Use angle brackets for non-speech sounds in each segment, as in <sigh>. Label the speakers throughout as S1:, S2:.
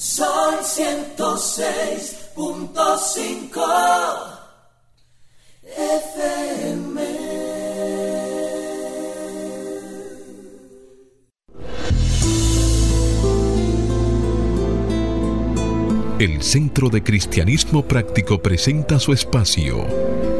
S1: Son 106.5 FM.
S2: El Centro de Cristianismo Práctico presenta su espacio,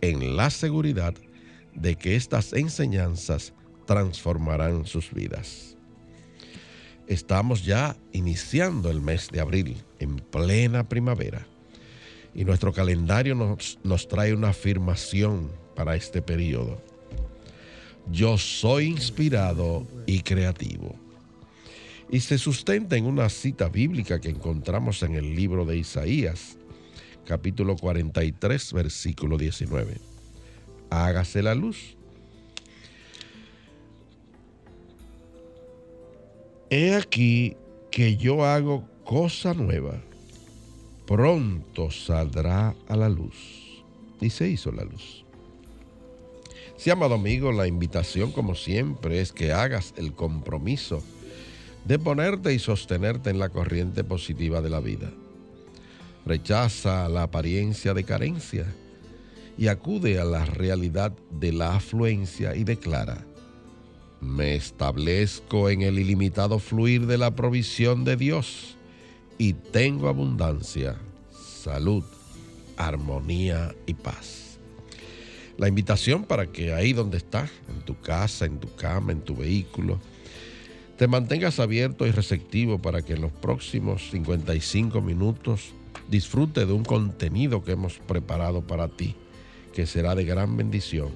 S3: en la seguridad de que estas enseñanzas transformarán sus vidas. Estamos ya iniciando el mes de abril, en plena primavera, y nuestro calendario nos, nos trae una afirmación para este periodo. Yo soy inspirado y creativo. Y se sustenta en una cita bíblica que encontramos en el libro de Isaías, capítulo 43, versículo 19. Hágase la luz. He aquí que yo hago cosa nueva. Pronto saldrá a la luz. Y se hizo la luz. Si, amado amigo, la invitación, como siempre, es que hagas el compromiso de ponerte y sostenerte en la corriente positiva de la vida. Rechaza la apariencia de carencia y acude a la realidad de la afluencia y declara, me establezco en el ilimitado fluir de la provisión de Dios y tengo abundancia, salud, armonía y paz. La invitación para que ahí donde estás, en tu casa, en tu cama, en tu vehículo, te mantengas abierto y receptivo para que en los próximos 55 minutos disfrute de un contenido que hemos preparado para ti, que será de gran bendición.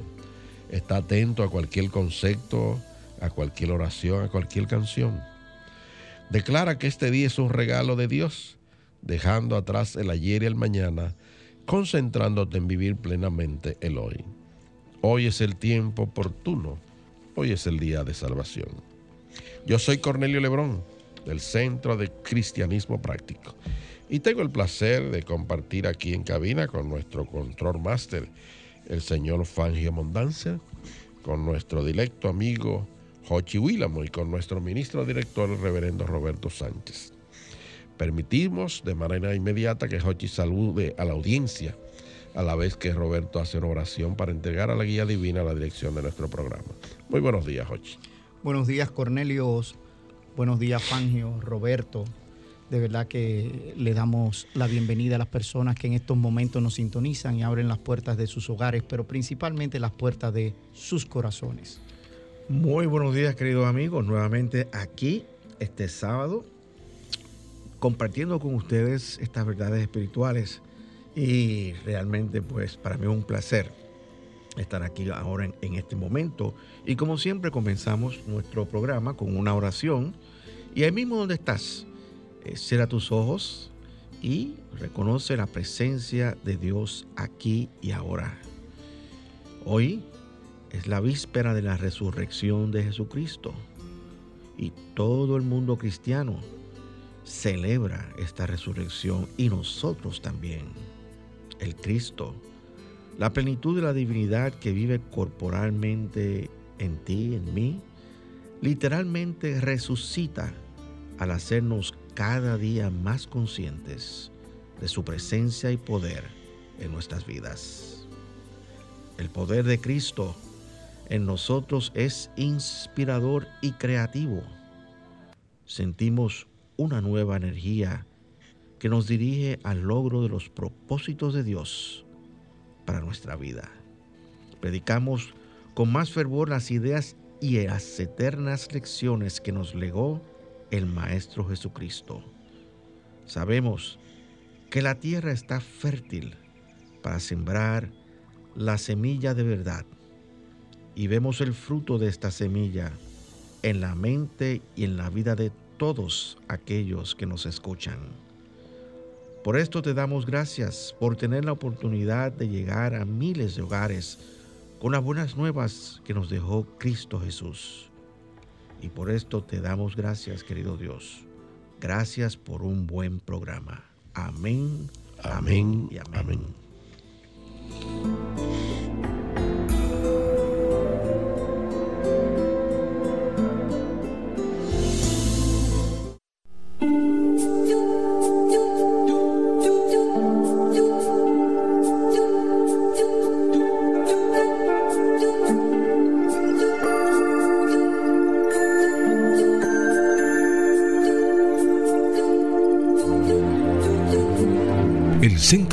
S3: Está atento a cualquier concepto, a cualquier oración, a cualquier canción. Declara que este día es un regalo de Dios, dejando atrás el ayer y el mañana, concentrándote en vivir plenamente el hoy. Hoy es el tiempo oportuno, hoy es el día de salvación. Yo soy Cornelio Lebrón, del Centro de Cristianismo Práctico y tengo el placer de compartir aquí en cabina con nuestro control master, el señor Fangio Mondancia, con nuestro directo amigo Jochi Willamo y con nuestro ministro director, el reverendo Roberto Sánchez. Permitimos de manera inmediata que Jochi salude a la audiencia, a la vez que Roberto hace una oración para entregar a la guía divina la dirección de nuestro programa. Muy buenos días, Jochi.
S4: Buenos días, Cornelio. Buenos días, Fangio, Roberto, de verdad que le damos la bienvenida a las personas que en estos momentos nos sintonizan y abren las puertas de sus hogares, pero principalmente las puertas de sus corazones.
S5: Muy buenos días, queridos amigos, nuevamente aquí este sábado, compartiendo con ustedes estas verdades espirituales. Y realmente pues para mí es un placer estar aquí ahora en, en este momento. Y como siempre comenzamos nuestro programa con una oración. Y ahí mismo donde estás, eh, cierra tus ojos y reconoce la presencia de Dios aquí y ahora. Hoy es la víspera de la resurrección de Jesucristo y todo el mundo cristiano celebra esta resurrección y nosotros también. El Cristo, la plenitud de la divinidad que vive corporalmente en ti, en mí, literalmente resucita al hacernos cada día más conscientes de su presencia y poder en nuestras vidas. El poder de Cristo en nosotros es inspirador y creativo. Sentimos una nueva energía que nos dirige al logro de los propósitos de Dios para nuestra vida. Predicamos con más fervor las ideas y las eternas lecciones que nos legó el Maestro Jesucristo. Sabemos que la tierra está fértil para sembrar la semilla de verdad y vemos el fruto de esta semilla en la mente y en la vida de todos aquellos que nos escuchan. Por esto te damos gracias por tener la oportunidad de llegar a miles de hogares con las buenas nuevas que nos dejó Cristo Jesús. Y por esto te damos gracias, querido Dios. Gracias por un buen programa. Amén, amén, y amén. amén.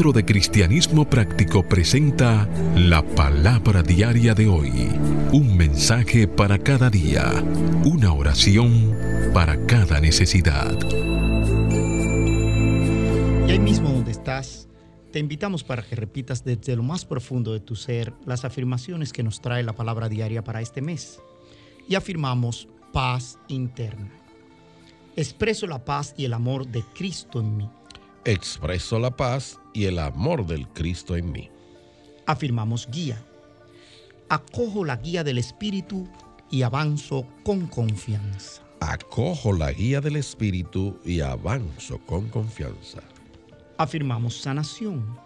S2: De Cristianismo Práctico presenta la palabra diaria de hoy. Un mensaje para cada día. Una oración para cada necesidad.
S4: Y ahí mismo donde estás, te invitamos para que repitas desde lo más profundo de tu ser las afirmaciones que nos trae la palabra diaria para este mes. Y afirmamos paz interna. Expreso la paz y el amor de Cristo en mí
S3: expreso la paz y el amor del Cristo en mí.
S4: Afirmamos guía. Acojo la guía del Espíritu y avanzo con confianza.
S3: Acojo la guía del Espíritu y avanzo con confianza.
S4: Afirmamos sanación.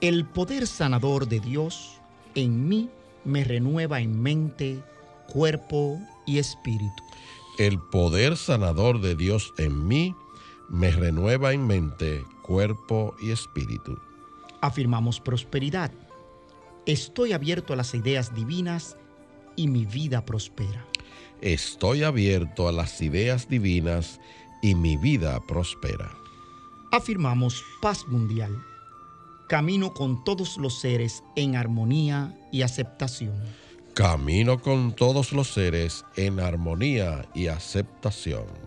S4: El poder sanador de Dios en mí me renueva en mente, cuerpo y espíritu.
S3: El poder sanador de Dios en mí me renueva en mente, cuerpo y espíritu.
S4: Afirmamos prosperidad. Estoy abierto a las ideas divinas y mi vida prospera.
S3: Estoy abierto a las ideas divinas y mi vida prospera.
S4: Afirmamos paz mundial. Camino con todos los seres en armonía y aceptación.
S3: Camino con todos los seres en armonía y aceptación.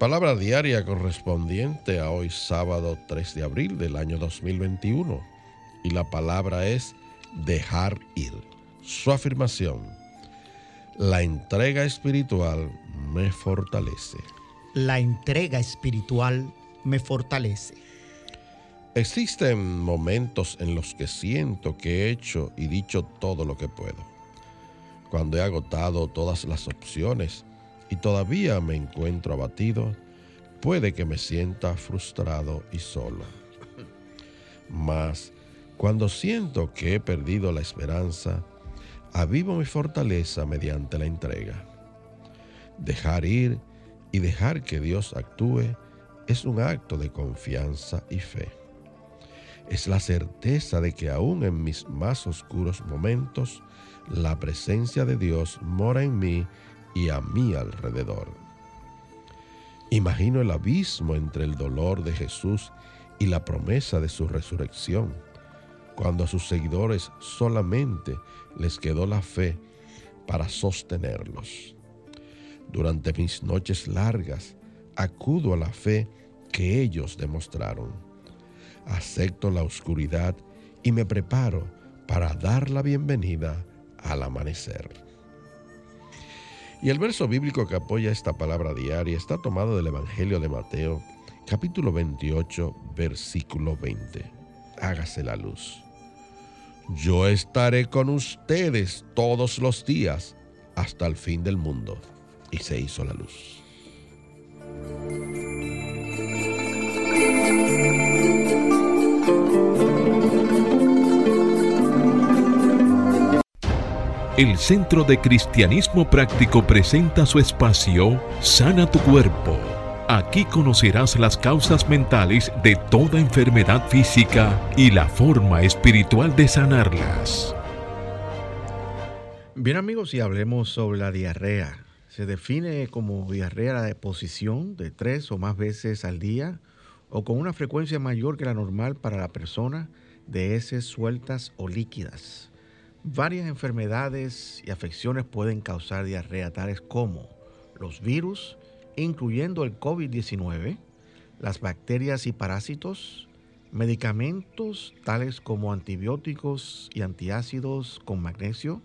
S3: Palabra diaria correspondiente a hoy sábado 3 de abril del año 2021. Y la palabra es dejar ir. Su afirmación. La entrega espiritual me fortalece.
S4: La entrega espiritual me fortalece.
S3: Existen momentos en los que siento que he hecho y dicho todo lo que puedo. Cuando he agotado todas las opciones y todavía me encuentro abatido, puede que me sienta frustrado y solo. Mas, cuando siento que he perdido la esperanza, avivo mi fortaleza mediante la entrega. Dejar ir y dejar que Dios actúe es un acto de confianza y fe. Es la certeza de que aún en mis más oscuros momentos, la presencia de Dios mora en mí y a mi alrededor. Imagino el abismo entre el dolor de Jesús y la promesa de su resurrección, cuando a sus seguidores solamente les quedó la fe para sostenerlos. Durante mis noches largas, acudo a la fe que ellos demostraron. Acepto la oscuridad y me preparo para dar la bienvenida al amanecer. Y el verso bíblico que apoya esta palabra diaria está tomado del Evangelio de Mateo, capítulo 28, versículo 20. Hágase la luz. Yo estaré con ustedes todos los días hasta el fin del mundo. Y se hizo la luz.
S2: El Centro de Cristianismo Práctico presenta su espacio Sana tu Cuerpo. Aquí conocerás las causas mentales de toda enfermedad física y la forma espiritual de sanarlas.
S5: Bien amigos, y hablemos sobre la diarrea. Se define como diarrea la deposición de tres o más veces al día o con una frecuencia mayor que la normal para la persona de heces sueltas o líquidas. Varias enfermedades y afecciones pueden causar diarrea, tales como los virus, incluyendo el COVID-19, las bacterias y parásitos, medicamentos tales como antibióticos y antiácidos con magnesio,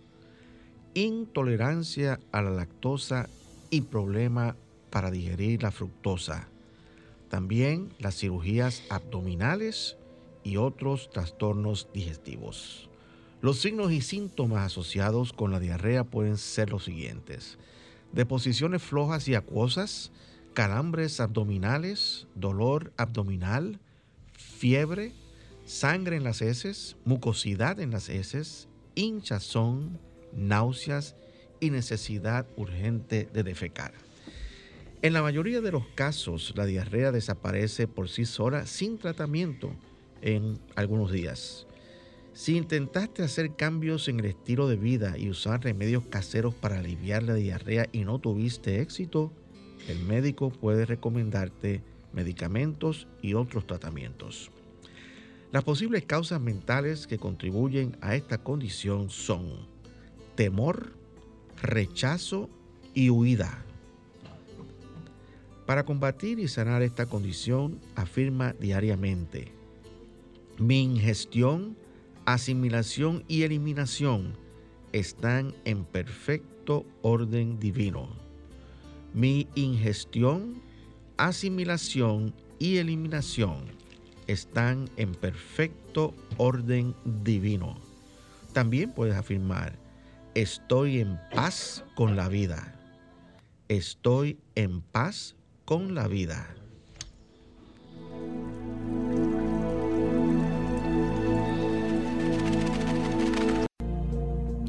S5: intolerancia a la lactosa y problema para digerir la fructosa. También las cirugías abdominales y otros trastornos digestivos. Los signos y síntomas asociados con la diarrea pueden ser los siguientes. Deposiciones flojas y acuosas, calambres abdominales, dolor abdominal, fiebre, sangre en las heces, mucosidad en las heces, hinchazón, náuseas y necesidad urgente de defecar. En la mayoría de los casos, la diarrea desaparece por sí sola sin tratamiento en algunos días. Si intentaste hacer cambios en el estilo de vida y usar remedios caseros para aliviar la diarrea y no tuviste éxito, el médico puede recomendarte medicamentos y otros tratamientos. Las posibles causas mentales que contribuyen a esta condición son temor, rechazo y huida. Para combatir y sanar esta condición, afirma diariamente, mi ingestión, asimilación y eliminación están en perfecto orden divino. Mi ingestión, asimilación y eliminación están en perfecto orden divino. También puedes afirmar, estoy en paz con la vida. Estoy en paz con la vida.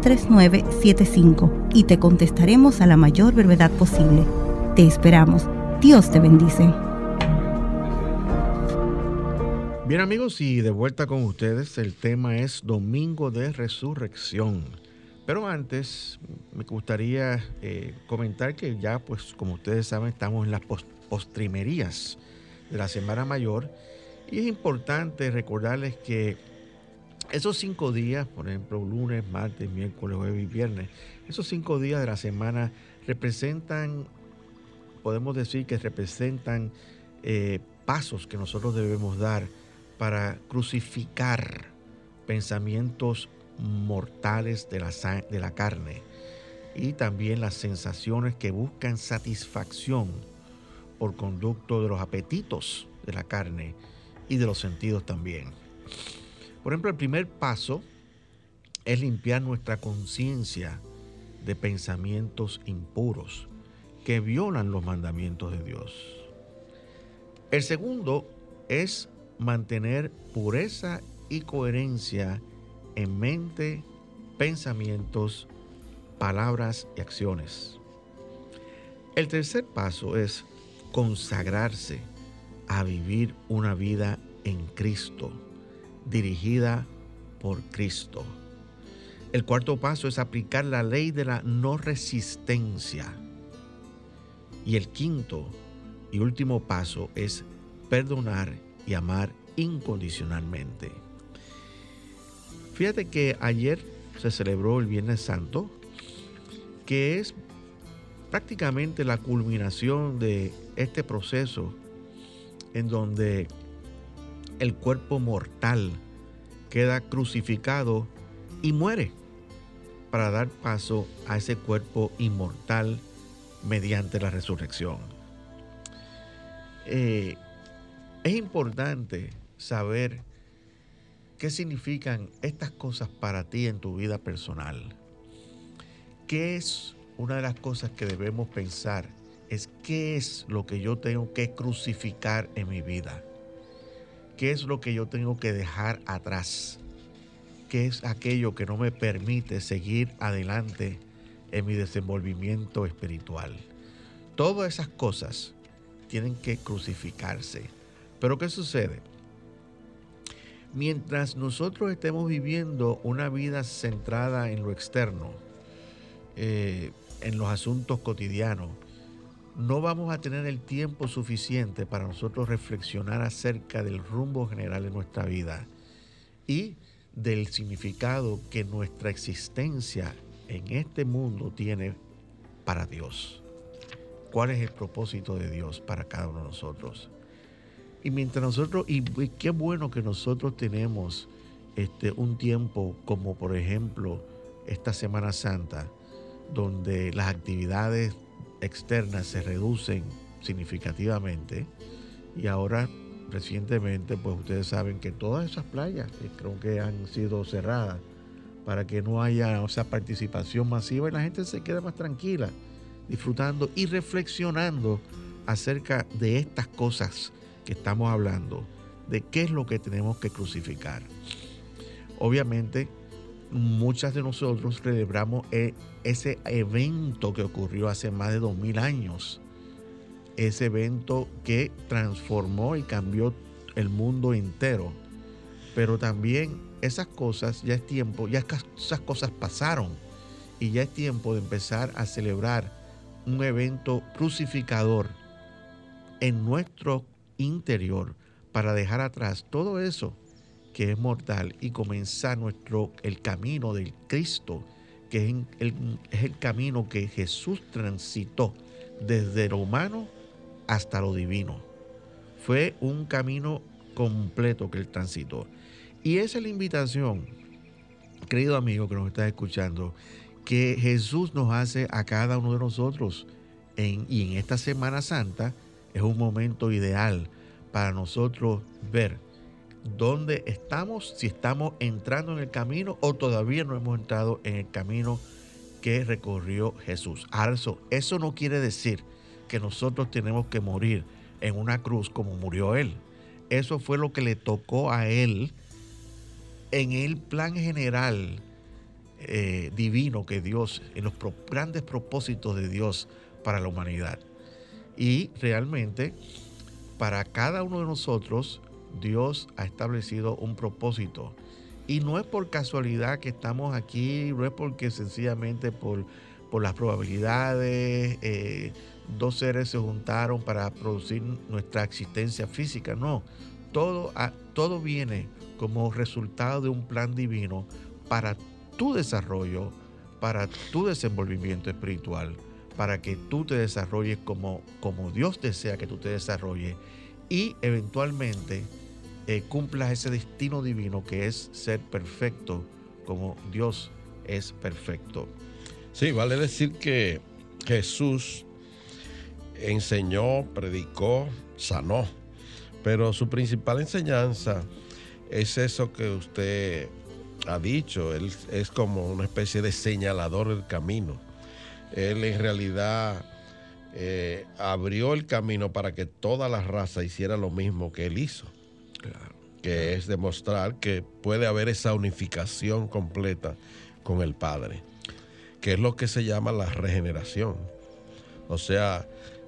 S6: 809-350-3975 y te contestaremos a la mayor brevedad posible. Te esperamos. Dios te bendice.
S5: Bien amigos, y de vuelta con ustedes, el tema es Domingo de Resurrección. Pero antes me gustaría eh, comentar que ya, pues como ustedes saben, estamos en las postrimerías de la Semana Mayor y es importante recordarles que esos cinco días, por ejemplo, lunes, martes, miércoles, jueves y viernes, esos cinco días de la semana representan, podemos decir que representan eh, pasos que nosotros debemos dar para crucificar pensamientos mortales de la, de la carne y también las sensaciones que buscan satisfacción por conducto de los apetitos de la carne y de los sentidos también. Por ejemplo, el primer paso es limpiar nuestra conciencia de pensamientos impuros que violan los mandamientos de Dios. El segundo es mantener pureza y coherencia en mente, pensamientos, palabras y acciones. El tercer paso es consagrarse a vivir una vida en Cristo, dirigida por Cristo. El cuarto paso es aplicar la ley de la no resistencia. Y el quinto y último paso es perdonar y amar incondicionalmente. Fíjate que ayer se celebró el Viernes Santo, que es prácticamente la culminación de este proceso en donde el cuerpo mortal queda crucificado y muere para dar paso a ese cuerpo inmortal mediante la resurrección. Eh, es importante saber qué significan estas cosas para ti en tu vida personal. ¿qué es una de las cosas que debemos pensar? Es qué es lo que yo tengo que crucificar en mi vida. ¿Qué es lo que yo tengo que dejar atrás? ¿Qué es aquello que no me permite seguir adelante en mi desenvolvimiento espiritual? Todas esas cosas tienen que crucificarse. Pero ¿qué sucede? Mientras nosotros estemos viviendo una vida centrada en lo externo, eh, en los asuntos cotidianos, no vamos a tener el tiempo suficiente para nosotros reflexionar acerca del rumbo general de nuestra vida y del significado que nuestra existencia en este mundo tiene para Dios. ¿Cuál es el propósito de Dios para cada uno de nosotros? Y mientras nosotros, y qué bueno que nosotros tenemos este, un tiempo como por ejemplo esta Semana Santa, donde las actividades externas se reducen significativamente y ahora recientemente pues ustedes saben que todas esas playas creo que han sido cerradas para que no haya esa participación masiva y la gente se quede más tranquila disfrutando y reflexionando acerca de estas cosas que estamos hablando, de qué es lo que tenemos que crucificar. Obviamente, muchas de nosotros celebramos e, ese evento que ocurrió hace más de dos mil años, ese evento que transformó y cambió el mundo entero. Pero también esas cosas, ya es tiempo, ya esas cosas pasaron. Y ya es tiempo de empezar a celebrar un evento crucificador en nuestro interior para dejar atrás todo eso que es mortal y comenzar nuestro el camino del Cristo, que es el, es el camino que Jesús transitó desde lo humano hasta lo divino. Fue un camino completo que él transitó. Y esa es la invitación, querido amigo que nos está escuchando, que Jesús nos hace a cada uno de nosotros. Y en esta Semana Santa es un momento ideal para nosotros ver dónde estamos, si estamos entrando en el camino o todavía no hemos entrado en el camino que recorrió Jesús. Eso, eso no quiere decir que nosotros tenemos que morir en una cruz como murió Él. Eso fue lo que le tocó a Él en el plan general eh, divino que Dios, en los grandes propósitos de Dios para la humanidad. Y realmente, para cada uno de nosotros, Dios ha establecido un propósito. Y no es por casualidad que estamos aquí, no es porque sencillamente por, por las probabilidades, eh, dos seres se juntaron para producir nuestra existencia física, no. Todo, todo viene como resultado de un plan divino para tu desarrollo, para tu desenvolvimiento espiritual, para que tú te desarrolles como, como Dios desea que tú te desarrolles y eventualmente eh, cumplas ese destino divino que es ser perfecto como Dios es perfecto.
S3: Sí, vale decir que Jesús enseñó, predicó, sanó, pero su principal enseñanza es eso que usted ha dicho, él es como una especie de señalador del camino. Él en realidad eh, abrió el camino para que toda la raza hiciera lo mismo que él hizo. Que es demostrar que puede haber esa unificación completa con el Padre. Que es lo que se llama la regeneración. O sea,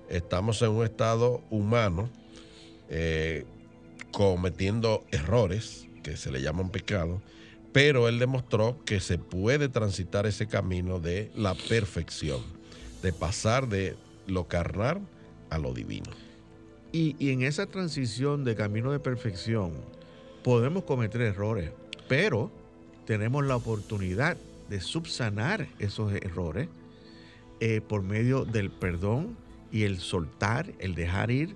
S3: estamos en un estado humano eh, cometiendo errores que se le llaman pecados, pero él demostró que se puede transitar ese camino de la perfección, de pasar de lo carnal a lo divino.
S5: Y, y, en esa transición de camino de perfección podemos cometer errores, pero tenemos la oportunidad de subsanar esos errores eh, por medio del perdón y el soltar, el dejar ir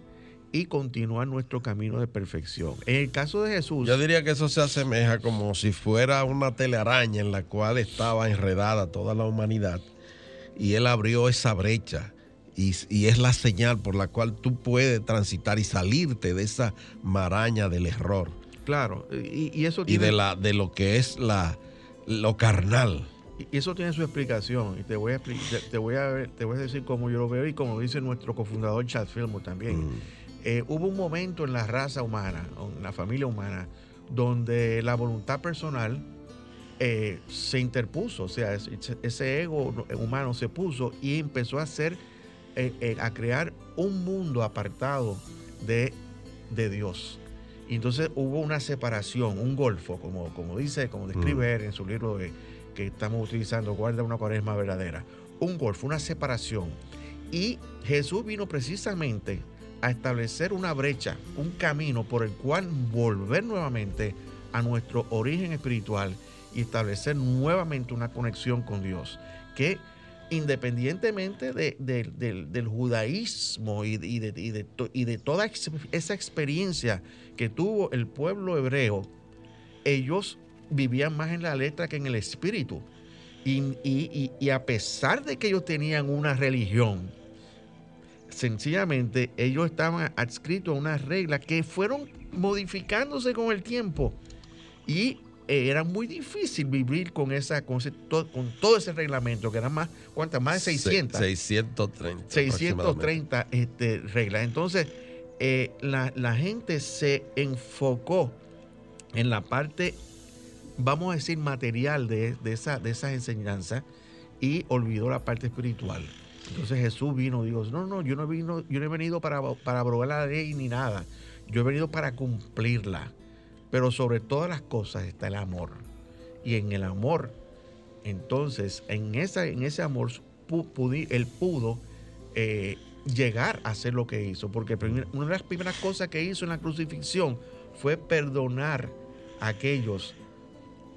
S5: y continuar nuestro camino de perfección. En el caso de Jesús...
S3: Yo diría que eso se asemeja como si fuera una telaraña en la cual estaba enredada toda la humanidad y él abrió esa brecha y, es la señal por la cual tú puedes transitar y salirte de esa maraña del error.
S5: Claro, y, eso
S3: Y de, la, de lo que es la, lo carnal.
S5: Y eso tiene su explicación. Y te voy a, te, te voy a, ver- te voy a decir cómo yo lo veo y como dice nuestro cofundador Chad Fillmore también.
S3: Mm.
S5: Eh, hubo un momento en la raza humana, en la familia humana, donde la voluntad personal eh, se interpuso. O sea, ese, ego humano se puso y empezó a hacer, eh, eh, a crear un mundo apartado de, de Dios. Y entonces hubo una separación, un golfo, como, como dice, como describe él en su libro de- que estamos utilizando, Guarda una cuaresma verdadera. Un golfo, una separación. Y Jesús vino precisamente a establecer una brecha, un camino por el cual volver nuevamente a nuestro origen espiritual y establecer nuevamente una conexión con Dios. Que independientemente de- de- del- judaísmo y de, y de- toda esa experiencia que tuvo el pueblo hebreo, ellos vivían más en la letra que en el espíritu. Y, a pesar de que ellos tenían una religión, sencillamente ellos estaban adscritos a unas reglas que fueron modificándose con el tiempo. Y era muy difícil vivir con esa con, ese- to- con todo ese reglamento, que eran más, ¿cuántas? Más de 600.
S3: Se- 630.
S5: 630 este, reglas. Entonces, eh, la, la gente se enfocó en la parte, vamos a decir, material de, de esa, de esas enseñanzas y olvidó la parte espiritual. Entonces Jesús vino y dijo, no, no, yo no, vino, yo no he venido para, para abrogar la ley ni nada. Yo he venido para cumplirla. Pero sobre todas las cosas está el amor. Y en el amor, entonces, en, esa, en ese amor, pu- pudi- él pudo eh, llegar a hacer lo que hizo. Porque una de las primeras cosas que hizo en la crucifixión fue perdonar a aquellos.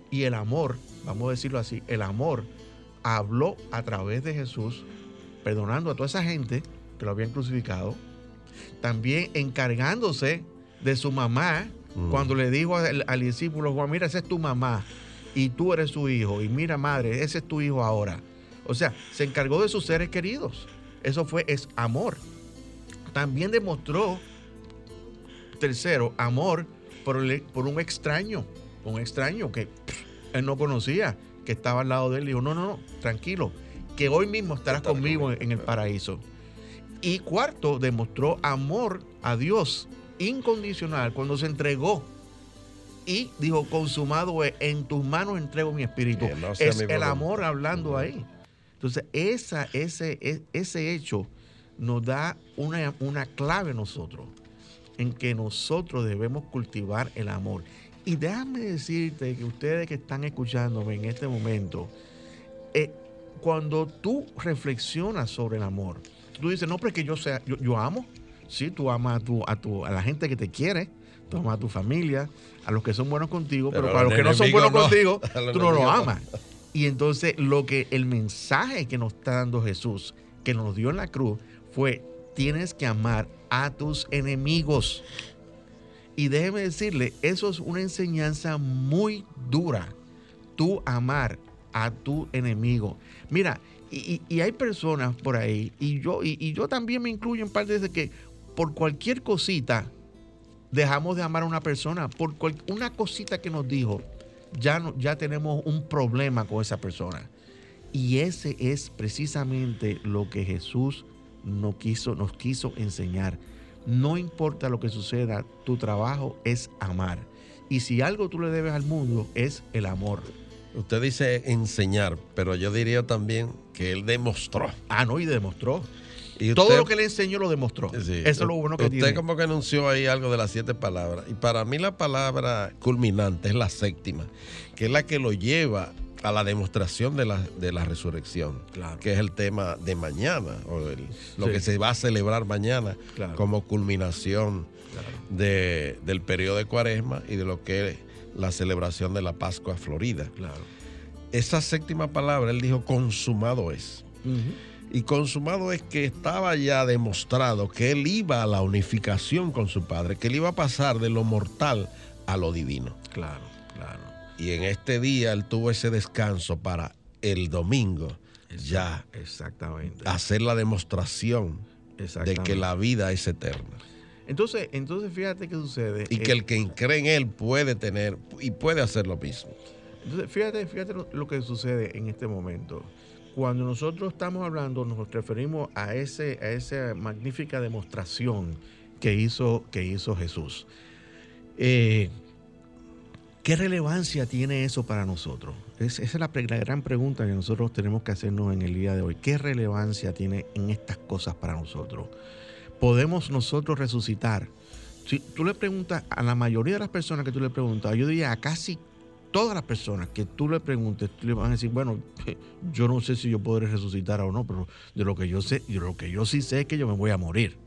S5: Y el amor, vamos a decirlo así, el amor habló a través de Jesús, perdonando a toda esa gente que lo habían crucificado. También encargándose de su mamá,
S3: Mm.
S5: cuando le dijo al, al discípulo Juan, mira, esa es tu mamá y tú eres su hijo. Y mira, madre, ese es tu hijo ahora. O sea, se encargó de sus seres queridos. Eso fue, es amor. También demostró, tercero, amor por, el- por un extraño, un extraño que pff, él no conocía, que estaba al lado de él. Dijo, no, no, no, tranquilo, que hoy mismo estarás conmigo en el paraíso. Y cuarto, demostró amor a Dios incondicional cuando se entregó y dijo, consumado es, en tus manos entrego mi espíritu.
S3: No sea
S5: es el amor hablando ahí. Entonces, esa, ese, e- ese hecho nos da una, una clave a nosotros, en que nosotros debemos cultivar el amor. Y déjame decirte que ustedes que están escuchándome en este momento, eh, cuando tú reflexionas sobre el amor, tú dices, no, pero es que yo, sea, yo, yo amo. Sí, tú amas a, tu, a, tu, a la gente que te quiere, tú amas a tu familia, a los que son buenos contigo, pero,
S3: Pero
S5: para los que no son buenos
S3: no.
S5: contigo, <laughs> tú no lo amas. Y entonces lo que el mensaje que nos está dando Jesús, que nos dio en la cruz, fue tienes que amar a tus enemigos. Y déjeme decirle, eso es una enseñanza muy dura. Tú amar a tu enemigo. Mira, y, y- y hay personas por ahí, y yo, y, y yo también me incluyo en parte de que por cualquier cosita dejamos de amar a una persona, por cual- una cosita que nos dijo, ya, no, ya tenemos un problema con esa persona. Y ese es precisamente lo que Jesús no quiso, nos quiso enseñar. No importa lo que suceda, tu trabajo es amar. Y si algo tú le debes al mundo es el amor.
S3: Usted dice enseñar, pero yo diría también que él demostró.
S5: Ah, no, y demostró.
S3: Y
S5: Todo
S3: usted-
S5: lo que le enseñó lo demostró.
S3: Sí.
S5: Eso es lo bueno que
S3: Usted
S5: tiene.
S3: como que anunció ahí algo de las siete palabras. Y para mí la palabra culminante es la séptima, que es la que lo lleva a la demostración de la, de la resurrección,
S5: Claro.
S3: que es el tema de mañana, o el- lo
S5: Sí.
S3: que se va a celebrar mañana
S5: Claro.
S3: como culminación
S5: Claro.
S3: de- del periodo de cuaresma y de lo que es la celebración de la Pascua Florida.
S5: Claro.
S3: Esa séptima palabra, él dijo, consumado es. Y consumado es que estaba ya demostrado que él iba a la unificación con su padre, que él iba a pasar de lo mortal a lo divino.
S5: Claro, claro.
S3: Y en este día él tuvo ese descanso para el domingo ya
S5: Exactamente.
S3: hacer la demostración de que la vida es eterna.
S5: Entonces, entonces fíjate qué sucede.
S3: Y
S5: Eh,
S3: que el que cree en él puede tener y puede hacer lo mismo.
S5: Entonces, fíjate, fíjate lo que sucede en este momento. Cuando nosotros estamos hablando, nos referimos a, ese, a esa magnífica demostración que hizo, que hizo Jesús. Eh, ¿Qué relevancia tiene eso para nosotros? Es- esa es la, gran pregunta que nosotros tenemos que hacernos en el día de hoy. ¿Qué relevancia tiene en estas cosas para nosotros? ¿Podemos nosotros resucitar? Si tú le preguntas a la mayoría de las personas que tú le preguntas, yo diría a casi todas las personas que tú le preguntes, tú le van a decir, bueno, yo no sé si yo podré resucitar o no, pero de lo que yo sé, de lo que yo sí sé es que yo me voy a morir.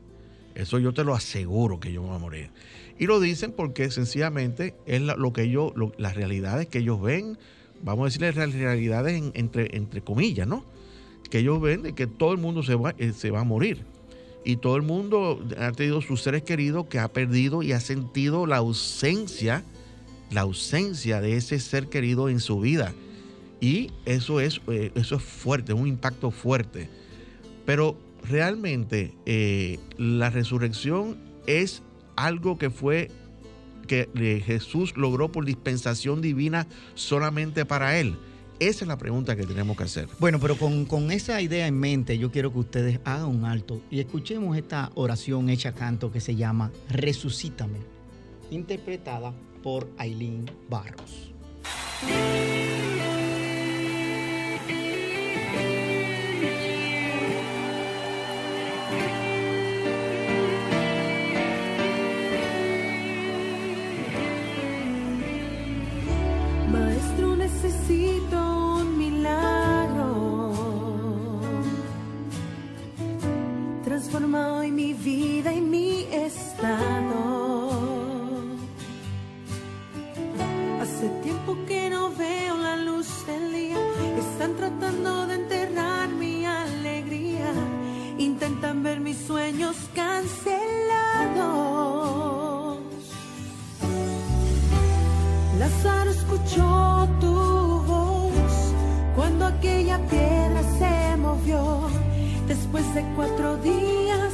S5: Eso yo te lo aseguro que yo me voy a morir. Y lo dicen porque sencillamente es lo que lo- las realidades que ellos ven, vamos a decirle las realidades en- entre, entre comillas, ¿no? Que ellos ven de que todo el mundo se va, eh, se va a morir. Y todo el mundo ha tenido sus seres queridos que ha perdido y ha sentido la ausencia, la ausencia de ese ser querido en su vida. Y eso es, eh, eso es fuerte, un impacto fuerte. Pero realmente eh, la resurrección es algo que fue que eh, Jesús logró por dispensación divina solamente para él. Esa es la pregunta que tenemos que hacer.
S4: Bueno, pero con, con esa idea en mente, yo quiero que ustedes hagan un alto y escuchemos esta oración hecha canto que se llama Resucítame, interpretada por Aileen Barros.
S1: Cuando aquella piedra se movió. Después de cuatro días,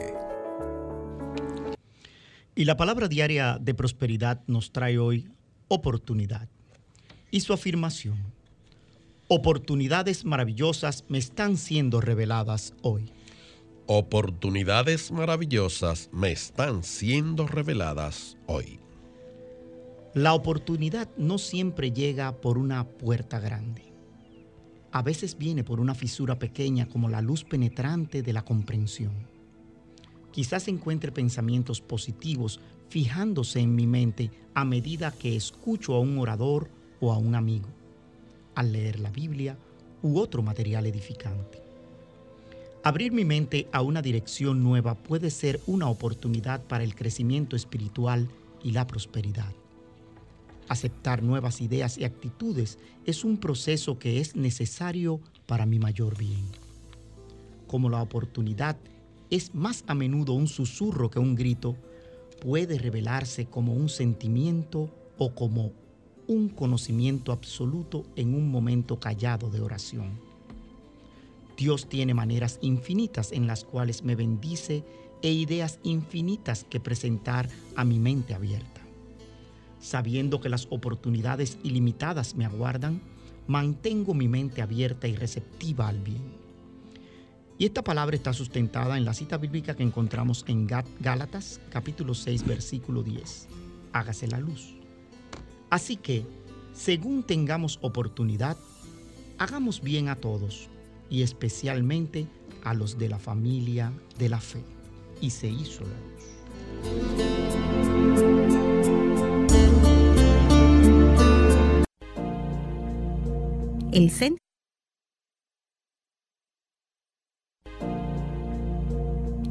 S4: Y la palabra diaria de prosperidad nos trae hoy oportunidad y su afirmación. Oportunidades maravillosas me están siendo reveladas hoy.
S3: Oportunidades maravillosas me están siendo reveladas hoy.
S4: La oportunidad no siempre llega por una puerta grande. A veces viene por una fisura pequeña como la luz penetrante de la comprensión. Quizás encuentre pensamientos positivos fijándose en mi mente a medida que escucho a un orador o a un amigo, al leer la Biblia u otro material edificante. Abrir mi mente a una dirección nueva puede ser una oportunidad para el crecimiento espiritual y la prosperidad. Aceptar nuevas ideas y actitudes es un proceso que es necesario para mi mayor bien. Como la oportunidad es más a menudo un susurro que un grito, puede revelarse como un sentimiento o como un conocimiento absoluto en un momento callado de oración. Dios tiene maneras infinitas en las cuales me bendice e ideas infinitas que presentar a mi mente abierta. Sabiendo que las oportunidades ilimitadas me aguardan, mantengo mi mente abierta y receptiva al bien. Y esta palabra está sustentada en la cita bíblica que encontramos en Gálatas capítulo 6 versículo 10. Hágase la luz. Así que, según tengamos oportunidad, hagamos bien a todos y especialmente a los de la familia de la fe. Y se hizo la luz.
S6: El centro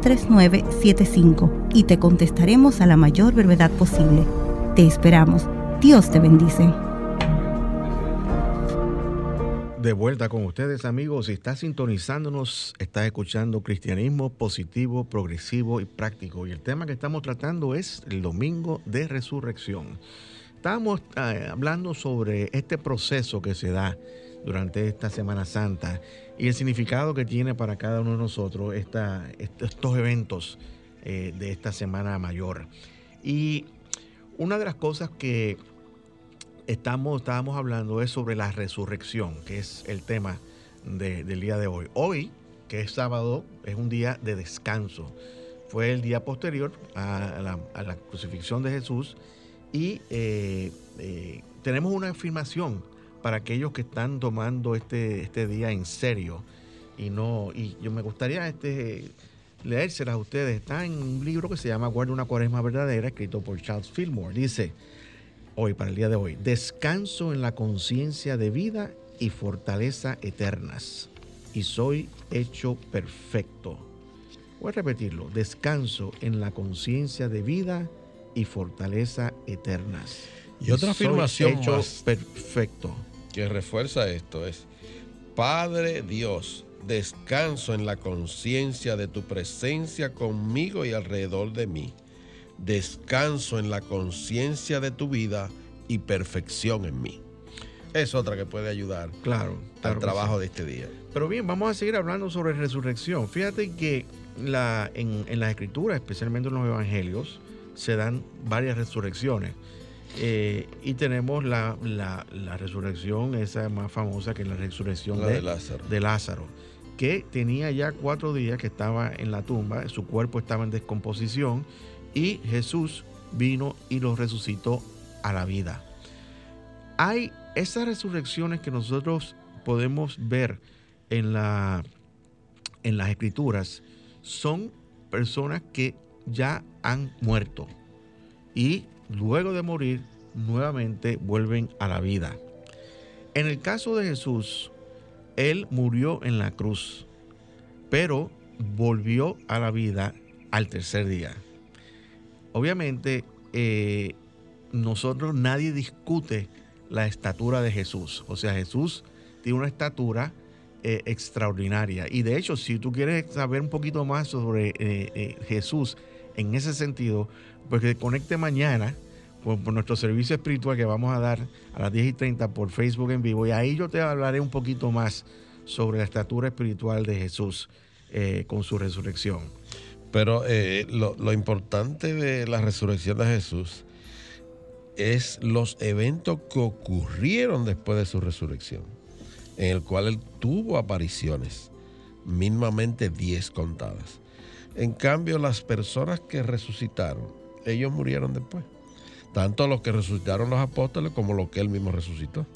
S6: 809-350-3975 y te contestaremos a la mayor brevedad posible. Te esperamos. Dios te bendice.
S5: De vuelta con ustedes amigos, si estás sintonizándonos, estás escuchando cristianismo positivo, progresivo y práctico. Y el tema que estamos tratando es el domingo de resurrección. Estamos eh, hablando sobre este proceso que se da durante esta Semana Santa y el significado que tiene para cada uno de nosotros estos eventos eh, de esta Semana Mayor. Y una de las cosas que estamos, estábamos hablando es sobre la resurrección, que es el tema del día de hoy. Hoy, que es sábado, es un día de descanso. Fue el día posterior a la, crucifixión de Jesús y eh, eh, tenemos una afirmación para aquellos que están tomando este, este día en serio. Y no, y yo me gustaría este, leérselas a ustedes. Está en un libro que se llama Guarda una cuaresma verdadera, escrito por Charles Fillmore. Dice, hoy, para el día de hoy, descanso en la conciencia de vida y fortaleza eternas, y soy hecho perfecto. Voy a repetirlo, descanso en la conciencia de vida y fortaleza eternas.
S3: Y, otra afirmación
S5: hecho perfecto
S3: que refuerza esto es, Padre Dios, descanso en la conciencia de tu presencia conmigo y alrededor de mí. Descanso en la conciencia de tu vida y perfección en mí. Es otra que puede ayudar
S5: claro,
S3: al trabajo de este día.
S5: Pero bien, vamos a seguir hablando sobre resurrección. Fíjate que la, en, en las escrituras, especialmente en los evangelios, se dan varias resurrecciones. Eh, y tenemos la, resurrección, esa más famosa que es la resurrección de, Lázaro. que tenía ya cuatro días que estaba en la tumba, su cuerpo estaba en descomposición y Jesús vino y los resucitó a la vida. Hay esas resurrecciones que nosotros podemos ver en, la, en las escrituras, son personas que ya han muerto y luego de morir nuevamente vuelven a la vida. En el caso de Jesús, Él murió en la cruz, pero volvió a la vida al tercer día. Obviamente, eh, nosotros nadie discute la estatura de Jesús. O sea, Jesús tiene una estatura eh, extraordinaria. Y de hecho, si tú quieres saber un poquito más sobre eh, Jesús en ese sentido, pues que conecte mañana por, nuestro servicio espiritual que vamos a dar a las 10 y 30 por Facebook en vivo. Y ahí yo te hablaré un poquito más sobre la estatura espiritual de Jesús con su resurrección.
S3: Pero eh, lo, importante de la resurrección de Jesús es los eventos que ocurrieron después de su resurrección, en el cual él tuvo apariciones, mínimamente 10 contadas. En cambio, las personas que resucitaron, ellos murieron después. Tanto los que resucitaron los apóstoles como los que él mismo resucitó.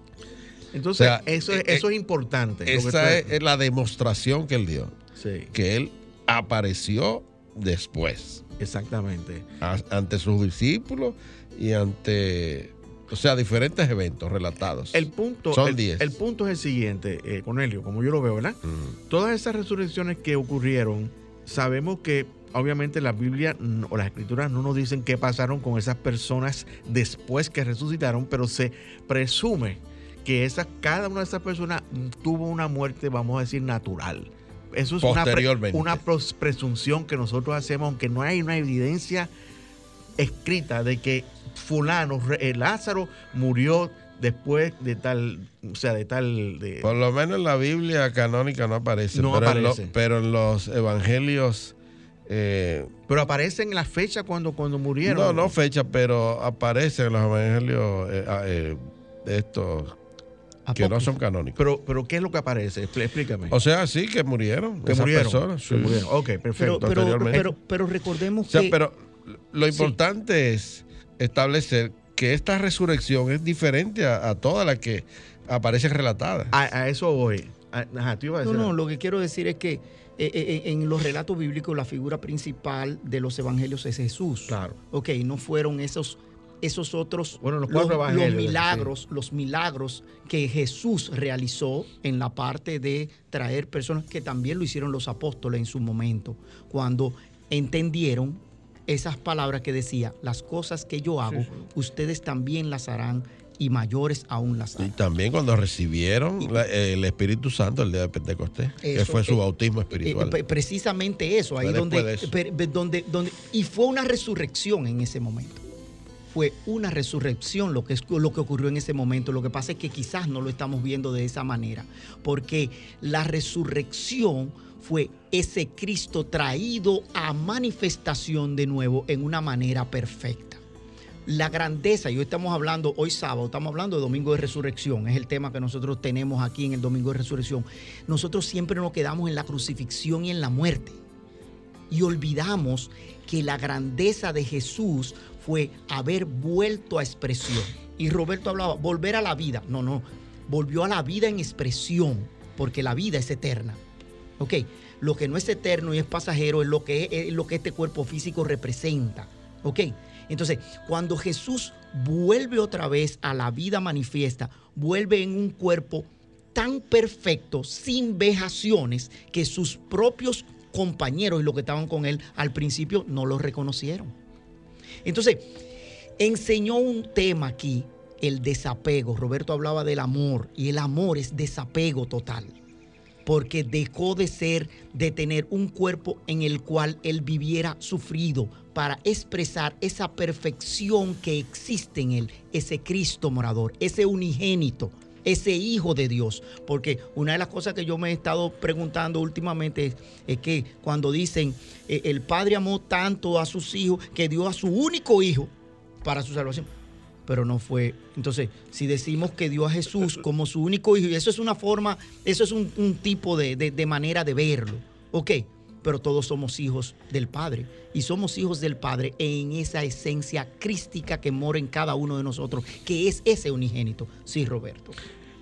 S5: Entonces, eso, es, eso es importante.
S3: Esa es, la demostración que él dio. Que él apareció después.
S5: Exactamente.
S3: ante sus discípulos y ante, o sea, diferentes eventos relatados.
S5: El punto,
S3: Son
S5: el, el punto es el siguiente, eh, Cornelio, como yo lo veo, ¿verdad? Todas esas resurrecciones que ocurrieron, sabemos que obviamente la Biblia o las escrituras no nos dicen qué pasaron con esas personas después que resucitaron, pero se presume que esa, cada una de esas personas tuvo una muerte, vamos a decir, natural. Eso es una, una, presunción que nosotros hacemos, aunque no hay una evidencia escrita de que fulano, eh, Lázaro, murió después de tal, o sea, de tal... De,
S3: Por lo menos en la Biblia canónica no aparece, no pero, aparece. En pero en los evangelios...
S5: Eh, pero aparecen en la fecha cuando, cuando murieron.
S3: No, no fecha, pero aparecen en los evangelios eh, ah, estos que no son canónicos.
S5: Pero, pero ¿qué es lo que aparece? Explícame.
S3: O sea, sí, que murieron.
S5: Que murieron. Personas, Ok, perfecto.
S4: Pero, pero, recordemos que...
S3: Pero lo importante es establecer que esta resurrección es diferente a, toda la que aparece relatada.
S5: A, eso voy.
S4: Ajá, ¿tú ibas a decir no, no, lo que quiero decir es que eh, eh, en los relatos bíblicos la figura principal de los evangelios es Jesús.
S5: Claro.
S4: Ok, no fueron esos esos otros
S5: bueno, los,
S4: milagros, los milagros que Jesús realizó en la parte de traer personas que también lo hicieron los apóstoles en su momento, cuando entendieron esas palabras que decía, las cosas que yo hago, ustedes también las harán y mayores aún las harán.
S3: Y también cuando recibieron el Espíritu Santo el día de Pentecostés, que fue su eh, bautismo eh, espiritual.
S4: precisamente eso, ahí donde, donde, donde, y fue una resurrección en ese momento fue una resurrección lo que, es, lo que ocurrió en ese momento. Lo que pasa es que quizás no lo estamos viendo de esa manera, porque la resurrección fue ese Cristo traído a manifestación de nuevo en una manera perfecta. La grandeza, y hoy estamos hablando, hoy sábado, estamos hablando de Domingo de Resurrección, es el tema que nosotros tenemos aquí en el Domingo de Resurrección. Nosotros siempre nos quedamos en la crucifixión y en la muerte. Y olvidamos que la grandeza de Jesús fue haber vuelto a expresión. Y Roberto hablaba, volver a la vida. No, no, volvió a la vida en expresión, porque la vida es eterna. ¿Ok? Lo que no es eterno y es pasajero es lo que, es, lo que este cuerpo físico representa. ¿Ok? Entonces, cuando Jesús vuelve otra vez a la vida manifiesta, vuelve en un cuerpo tan perfecto, sin vejaciones, que sus propios compañeros y los que estaban con él al principio no lo reconocieron. Entonces, enseñó un tema aquí, el desapego. Roberto hablaba del amor y el amor es desapego total. Porque dejó de ser, de tener un cuerpo en el cual él viviera sufrido para expresar esa perfección que existe en él, ese Cristo morador, ese unigénito, ese hijo de Dios. Porque una de las cosas que yo me he estado preguntando últimamente es, que cuando dicen eh, el Padre amó tanto a sus hijos que dio a su único hijo para su salvación. Pero no fue. Entonces, si decimos que dio a Jesús como su único hijo, y eso es una forma, eso es un, tipo de, de manera de verlo. Ok, pero todos somos hijos del Padre. Y somos hijos del Padre en esa esencia crística que mora en cada uno de nosotros, que es ese unigénito. Sí, Roberto.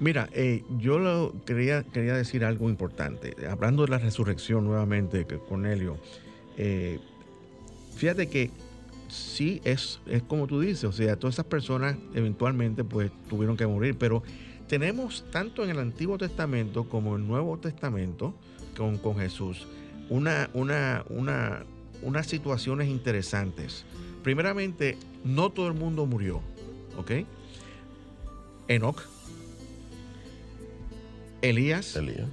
S5: Mira, eh, yo quería, quería decir algo importante. Hablando de la resurrección nuevamente, Cornelio, eh, fíjate que sí es, es como tú dices, o sea, todas esas personas eventualmente pues tuvieron que morir, pero tenemos tanto en el Antiguo Testamento como en el Nuevo Testamento con, con Jesús una, una, una, unas situaciones interesantes. Primeramente, no todo el mundo murió, ¿ok? Enoch, Elías,
S3: Elías.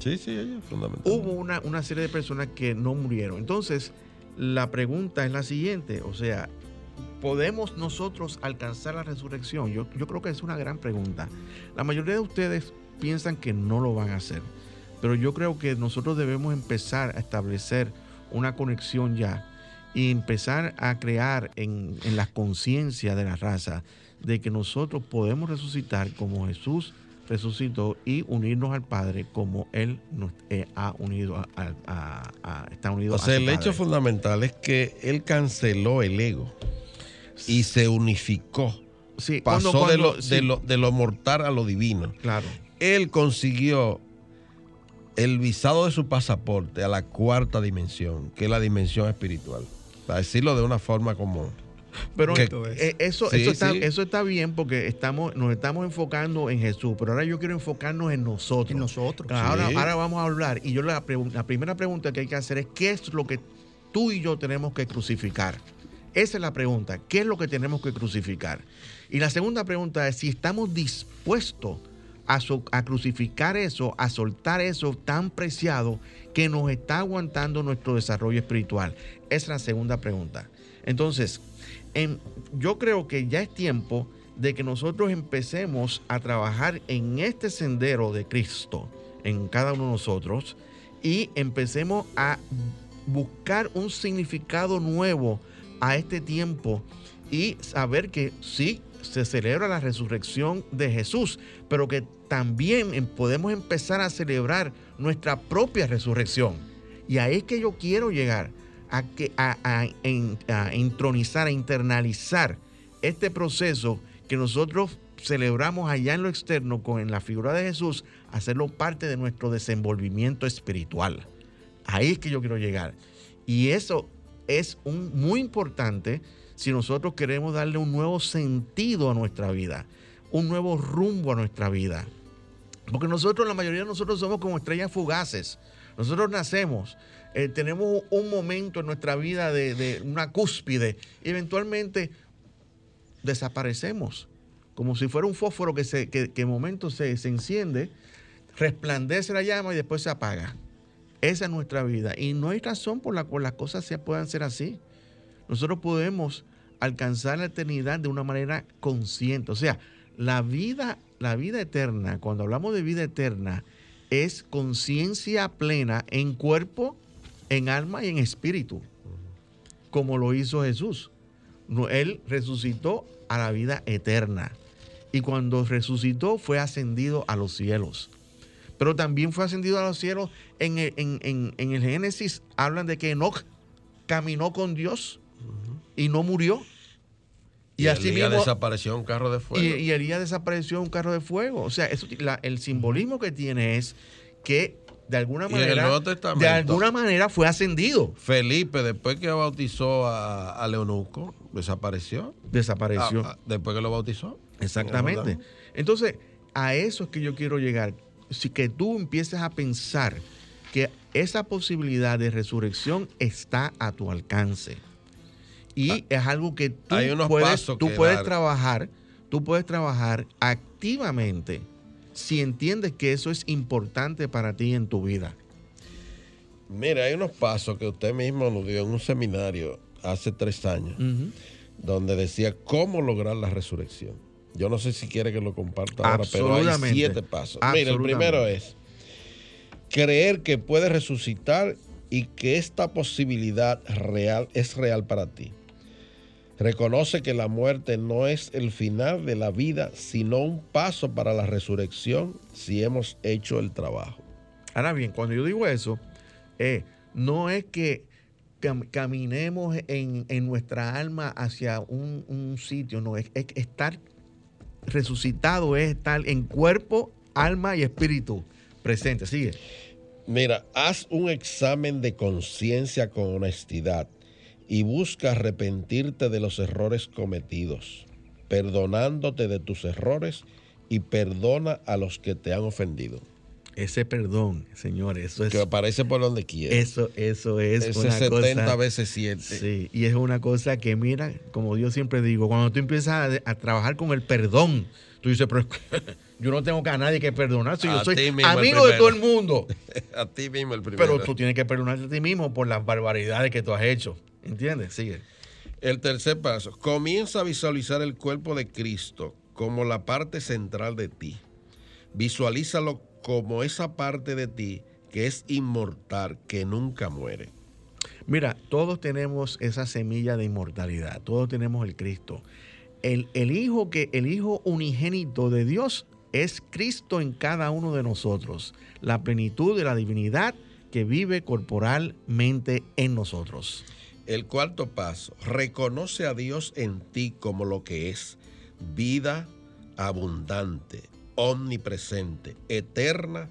S3: Sí, sí, ella fundamental.
S5: hubo una, una serie de personas que no murieron. Entonces, la pregunta es la siguiente, o sea, ¿podemos nosotros alcanzar la resurrección? Yo, yo creo que es una gran pregunta. La mayoría de ustedes piensan que no lo van a hacer, pero yo creo que nosotros debemos empezar a establecer una conexión ya y empezar a crear en, en la conciencia de la raza de que nosotros podemos resucitar como Jesús resucitó y unirnos al Padre como Él nos eh, ha unido a, a- está unido
S3: O sea, el hecho fundamental es que él canceló el ego y se unificó.
S5: Sí,
S3: Pasó
S5: cuando-
S3: de, lo,
S5: sí,
S3: de, lo, de lo mortal a lo divino.
S5: claro.
S3: Él consiguió el visado de su pasaporte a la cuarta dimensión, que es la dimensión espiritual. Para decirlo de una forma como...
S5: Pero
S3: Que-
S5: eh, eso,
S3: Sí,
S5: eso, está,
S3: sí.
S5: eso está bien porque estamos, nos estamos enfocando en Jesús, pero ahora yo quiero enfocarnos en nosotros.
S4: En nosotros.
S5: Claro, Ahora,
S3: Sí.
S5: ahora vamos a hablar y yo la, la primera pregunta que hay que hacer es ¿qué es lo que tú y yo tenemos que crucificar? Esa es la pregunta, ¿qué es lo que tenemos que crucificar? Y la segunda pregunta es si estamos dispuestos a, crucificar eso, a soltar eso tan preciado que nos está aguantando nuestro desarrollo espiritual. Esa es la segunda pregunta. Entonces, en- yo creo que ya es tiempo de que nosotros empecemos a trabajar en este sendero de Cristo, en cada uno de nosotros, y empecemos a buscar un significado nuevo a este tiempo y saber que sí, se celebra la resurrección de Jesús, pero que también em- podemos empezar a celebrar nuestra propia resurrección. Y ahí es que yo quiero llegar a, que, a, a- a entronizar, a internalizar este proceso que nosotros celebramos allá en lo externo con en la figura de Jesús, hacerlo parte de nuestro desenvolvimiento espiritual. Ahí es que yo quiero llegar. Y eso es un, muy importante si nosotros queremos darle un nuevo sentido a nuestra vida, un nuevo rumbo a nuestra vida. Porque nosotros, la mayoría de nosotros somos como estrellas fugaces. Nosotros nacemos, eh, tenemos un momento en nuestra vida de, una cúspide y eventualmente desaparecemos. Como si fuera un fósforo que, se, que en momento se, se enciende, resplandece la llama y después se apaga. Esa es nuestra vida. Y no hay razón por la cual las cosas se puedan ser así. Nosotros podemos alcanzar la eternidad de una manera consciente. O sea, la vida, la vida eterna, cuando hablamos de vida eterna, es conciencia plena en cuerpo, en alma y en espíritu, como lo hizo Jesús. Él resucitó a la vida eterna. Y cuando resucitó fue ascendido a los cielos. Pero también fue ascendido a los cielos. En el, en- en el Génesis hablan de que Enoch caminó con Dios y no murió.
S3: Y,
S5: Y, así mismo,
S3: desapareció un carro de fuego.
S5: y, y Elías desapareció un carro de fuego. O sea, eso, la- el simbolismo que tiene es que de alguna
S3: el
S5: manera,
S3: Nuevo Testamento-
S5: de alguna manera fue ascendido.
S3: Felipe, después que bautizó a, a Leonuco, desapareció.
S5: Desapareció.
S3: Ah, ah, después que lo bautizó.
S5: Exactamente.
S3: En el
S5: Entonces, a eso es que yo quiero llegar. Si que tú empieces a pensar que esa posibilidad de resurrección está a tu alcance. Y es algo que tú
S3: Ah,
S5: puedes, tú
S3: que
S5: puedes
S3: dar.
S5: trabajar, tú puedes trabajar activamente si entiendes que eso es importante para ti en tu vida.
S3: Mira, hay unos pasos que usted mismo nos dio en un seminario hace tres años, donde decía cómo lograr la resurrección. Yo no sé si quiere que lo comparta ahora, pero hay siete pasos. Mira, el primero es creer que puedes resucitar y que esta posibilidad real es real para ti. Reconoce que la muerte no es el final de la vida, sino un paso para la resurrección si hemos hecho el trabajo.
S5: Ahora bien, cuando yo digo eso, Eh, no es que caminemos en, nuestra alma hacia un, sitio, no, es, es, estar resucitado, es estar en cuerpo, alma y espíritu presente. Sigue.
S3: Mira, haz un examen de conciencia con honestidad y busca arrepentirte de los errores cometidos, perdonándote de tus errores y perdona a los que te han ofendido.
S5: Ese perdón, Señor, eso es.
S3: Que aparece por donde quiera.
S5: Eso, eso es.
S3: Ese 70 veces 7.
S5: Sí, y es una cosa que, mira, como yo siempre digo, cuando tú empiezas a, trabajar con el perdón, tú dices, pero <laughs> yo no tengo que a nadie que perdonar, si yo soy amigo de todo el mundo. <laughs>
S3: a ti mismo el primero.
S5: Pero tú tienes que perdonarte a ti mismo por las barbaridades que tú has hecho. ¿Entiendes? Sigue.
S3: El tercer paso, comienza a visualizar el cuerpo de Cristo como la parte central de ti. Visualízalo como esa parte de ti que es inmortal, que nunca muere.
S5: Mira, todos tenemos esa semilla de inmortalidad, todos tenemos el Cristo. El, el, hijo que el hijo unigénito de Dios es Cristo en cada uno de nosotros, la plenitud de la divinidad que vive corporalmente en nosotros.
S3: El cuarto paso, reconoce a Dios en ti como lo que es, vida abundante, omnipresente, eterna,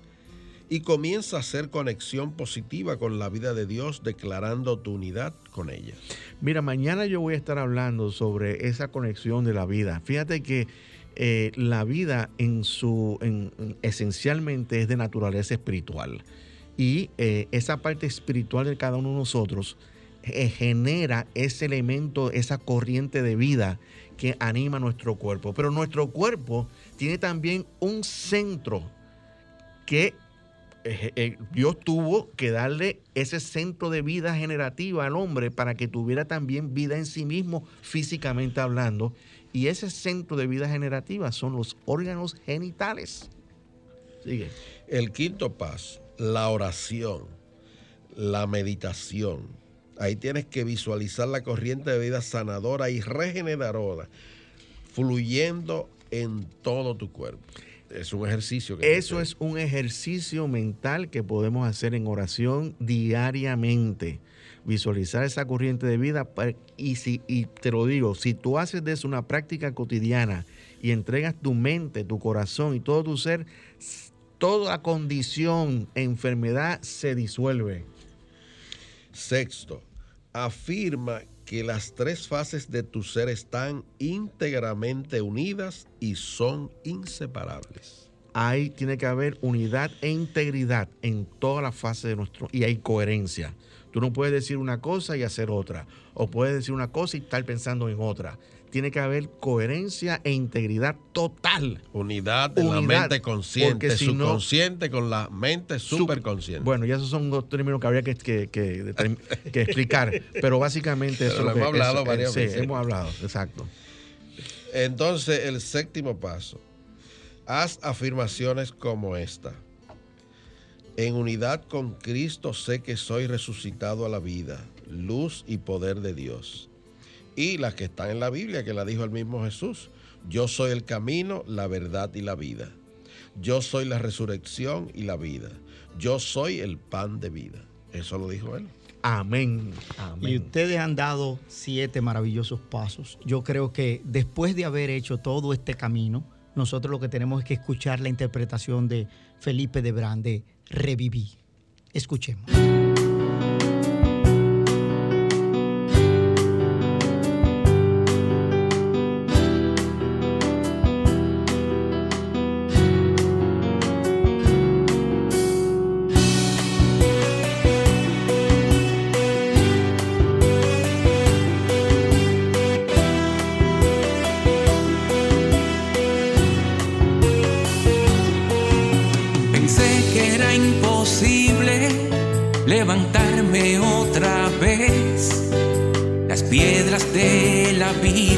S3: y comienza a hacer conexión positiva con la vida de Dios, declarando tu unidad con ella.
S5: Mira, mañana yo voy a estar hablando sobre esa conexión de la vida. Fíjate que eh, la vida en su esencialmente es de naturaleza espiritual y eh, esa parte espiritual de cada uno de nosotros eh, genera ese elemento, esa corriente de vida que anima nuestro cuerpo. Pero nuestro cuerpo tiene también un centro que eh, eh, Dios tuvo que darle ese centro de vida generativa al hombre para que tuviera también vida en sí mismo, físicamente hablando. Y ese centro de vida generativa son los órganos genitales.
S3: Sigue. El quinto paso, la oración, la meditación Ahí tienes que visualizar la corriente de vida sanadora y regeneradora fluyendo en todo tu cuerpo. Es un ejercicio.
S5: Que Eso es un ejercicio mental que podemos hacer en oración diariamente. Visualizar esa corriente de vida. Y, si, y te lo digo, si tú haces de eso una práctica cotidiana y entregas tu mente, tu corazón y todo tu ser, toda condición, enfermedad se disuelve.
S3: Sexto, afirma que las tres fases de tu ser están íntegramente unidas y son inseparables.
S5: Ahí tiene que haber unidad e integridad en toda la fase de nuestro y hay coherencia. Tú no puedes decir una cosa y hacer otra, o puedes decir una cosa y estar pensando en otra tiene que haber coherencia e integridad total.
S3: Unidad de la mente consciente, subconsciente con la mente superconsciente.
S5: Bueno, ya esos son dos términos que habría que, que, explicar, <laughs> pero básicamente eso
S3: lo hemos hablado varias
S5: veces. Sí, hemos hablado, exacto.
S3: Entonces, el séptimo paso. Haz afirmaciones como esta. En unidad con Cristo sé que soy resucitado a la vida, luz y poder de Dios y las que están en la Biblia, que la dijo el mismo Jesús. Yo soy el camino, la verdad y la vida. Yo soy la resurrección y la vida. Yo soy el pan de vida. Eso lo dijo él.
S4: Amén. Y ustedes han dado siete maravillosos pasos. Yo creo que después de haber hecho todo este camino, nosotros lo que tenemos es que escuchar la interpretación de Felipe de Brande, Reviví. Escuchemos.
S7: be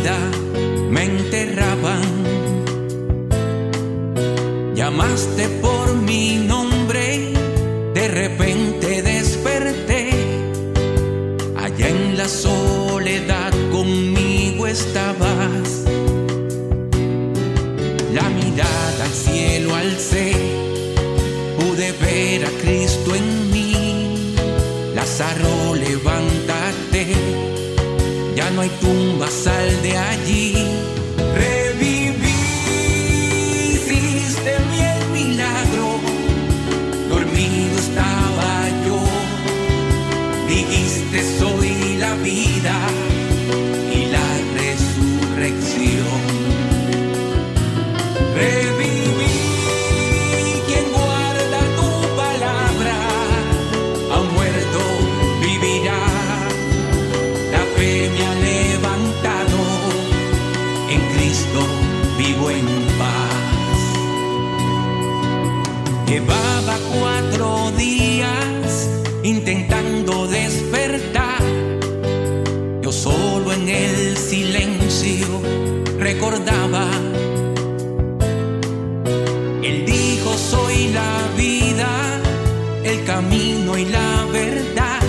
S7: el camino y la verdad.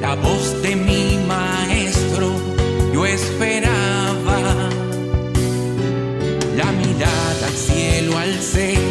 S7: La voz de mi maestro yo esperaba. La mirada al cielo alcé, pude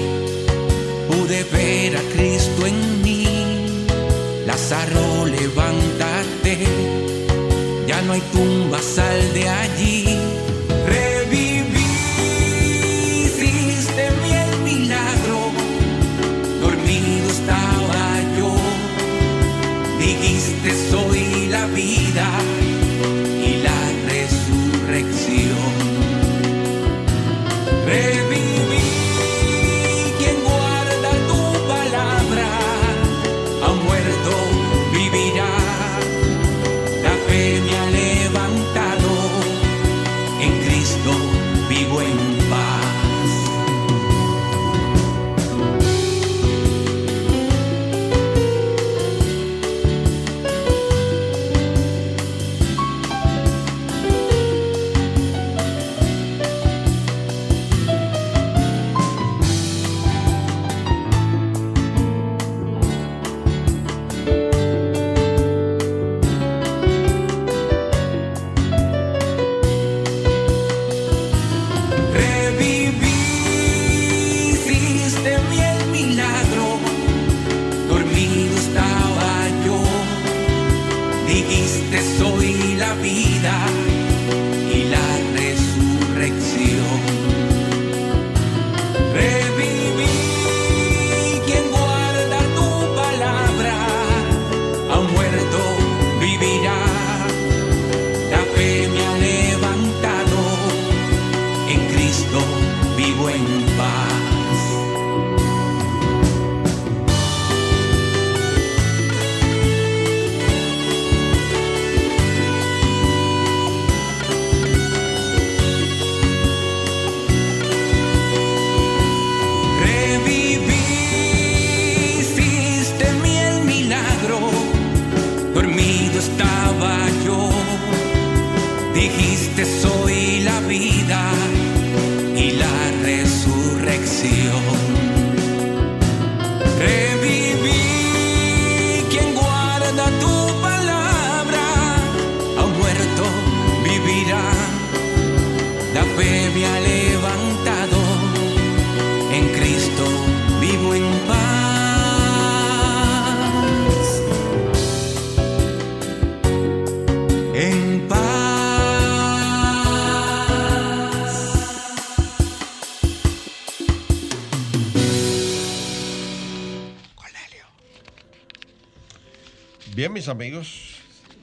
S3: amigos,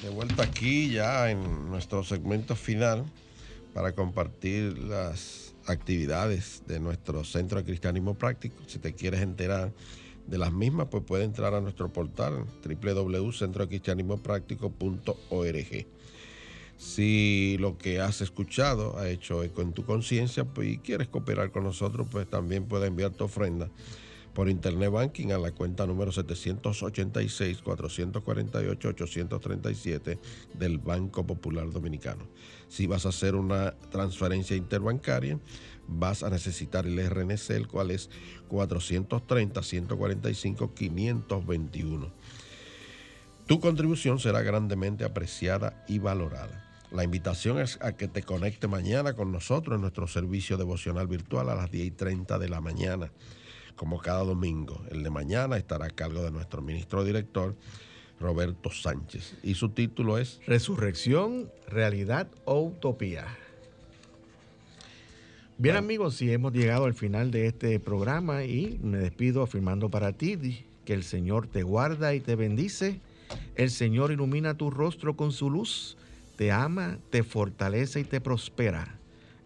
S3: de vuelta aquí ya en nuestro segmento final para compartir las actividades de nuestro Centro de Cristianismo Práctico. Si te quieres enterar de las mismas, pues puedes entrar a nuestro portal www.centrocristianismopráctico.org. Si lo que has escuchado ha hecho eco en tu conciencia pues, y quieres cooperar con nosotros, pues también puedes enviar tu ofrenda por Internet Banking a la cuenta número 786-448-837 del Banco Popular Dominicano. Si vas a hacer una transferencia interbancaria, vas a necesitar el RNC, el cual es 430-145-521. Tu contribución será grandemente apreciada y valorada. La invitación es a que te conecte mañana con nosotros en nuestro servicio devocional virtual a las 10 y 30 de la mañana como cada domingo. El de mañana estará a cargo de nuestro ministro director, Roberto Sánchez. Y su título es
S5: Resurrección, realidad o utopía. Bien amigos, si hemos llegado al final de este programa y me despido afirmando para ti que el Señor te guarda y te bendice, el Señor ilumina tu rostro con su luz, te ama, te fortalece y te prospera.